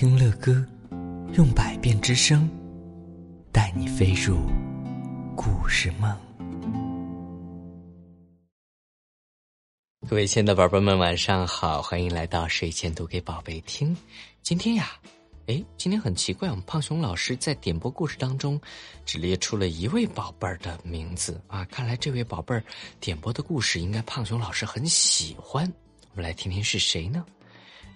听乐歌，用百变之声，带你飞入故事梦。各位亲爱的宝贝们，晚上好，欢迎来到睡前读给宝贝听。今天呀，哎，今天很奇怪，我们胖熊老师在点播故事当中，只列出了一位宝贝儿的名字啊。看来这位宝贝儿点播的故事，应该胖熊老师很喜欢。我们来听听是谁呢？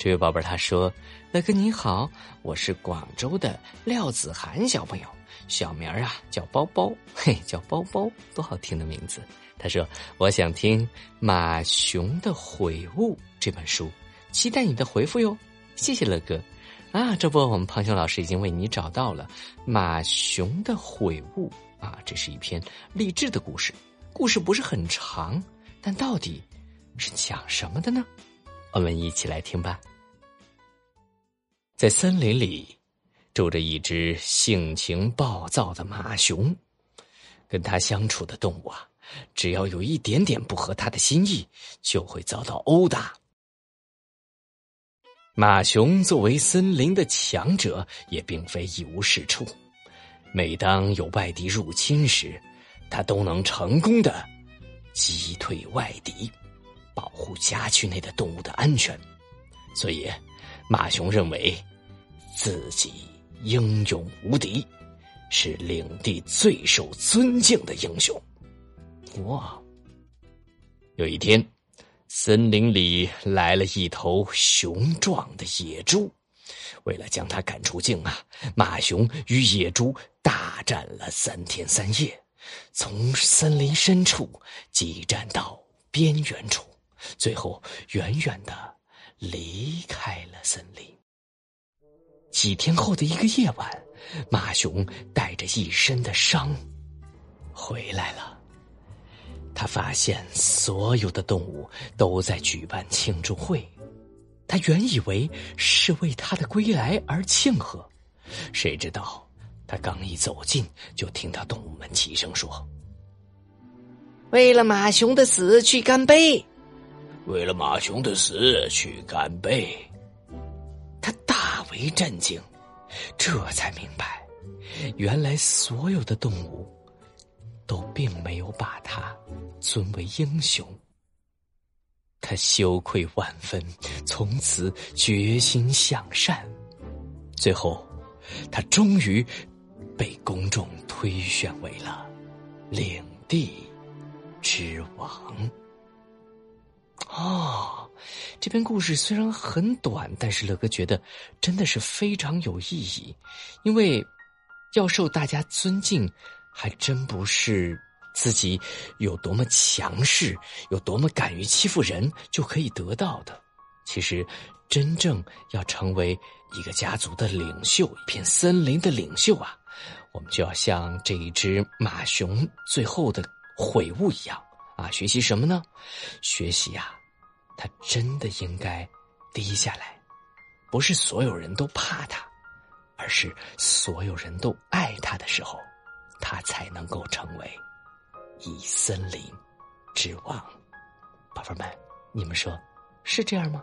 这位宝贝儿他说：“乐哥你好，我是广州的廖子涵小朋友，小名儿啊叫包包，嘿，叫包包，多好听的名字。”他说：“我想听《马熊的悔悟》这本书，期待你的回复哟。”谢谢乐哥。啊，这不，我们胖熊老师已经为你找到了《马熊的悔悟》啊，这是一篇励志的故事。故事不是很长，但到底是讲什么的呢？我们一起来听吧。在森林里，住着一只性情暴躁的马熊，跟他相处的动物啊。只要有一点点不合他的心意，就会遭到殴打。马熊作为森林的强者，也并非一无是处。每当有外敌入侵时，他都能成功的击退外敌，保护家区内的动物的安全。所以，马熊认为自己英勇无敌，是领地最受尊敬的英雄。哇！有一天，森林里来了一头雄壮的野猪。为了将它赶出境啊，马熊与野猪大战了三天三夜，从森林深处激战到边缘处，最后远远的离开了森林。几天后的一个夜晚，马熊带着一身的伤回来了。他发现所有的动物都在举办庆祝会，他原以为是为他的归来而庆贺，谁知道他刚一走近，就听到动物们齐声说：“为了马熊的死去干杯！为了马熊的死去干杯！”他大为震惊，这才明白，原来所有的动物。都并没有把他尊为英雄，他羞愧万分，从此决心向善。最后，他终于被公众推选为了领地之王。这篇故事虽然很短，但是乐哥觉得真的是非常有意义，因为要受大家尊敬。还真不是自己有多么强势，有多么敢于欺负人就可以得到的。其实，真正要成为一个家族的领袖，一片森林的领袖啊，我们就要像这一只马熊最后的悔悟一样啊，学习什么呢？学习呀，他真的应该低下来，不是所有人都怕他，而是所有人都爱他的时候。他才能够成为以森林之王，宝贝们，你们说是这样吗？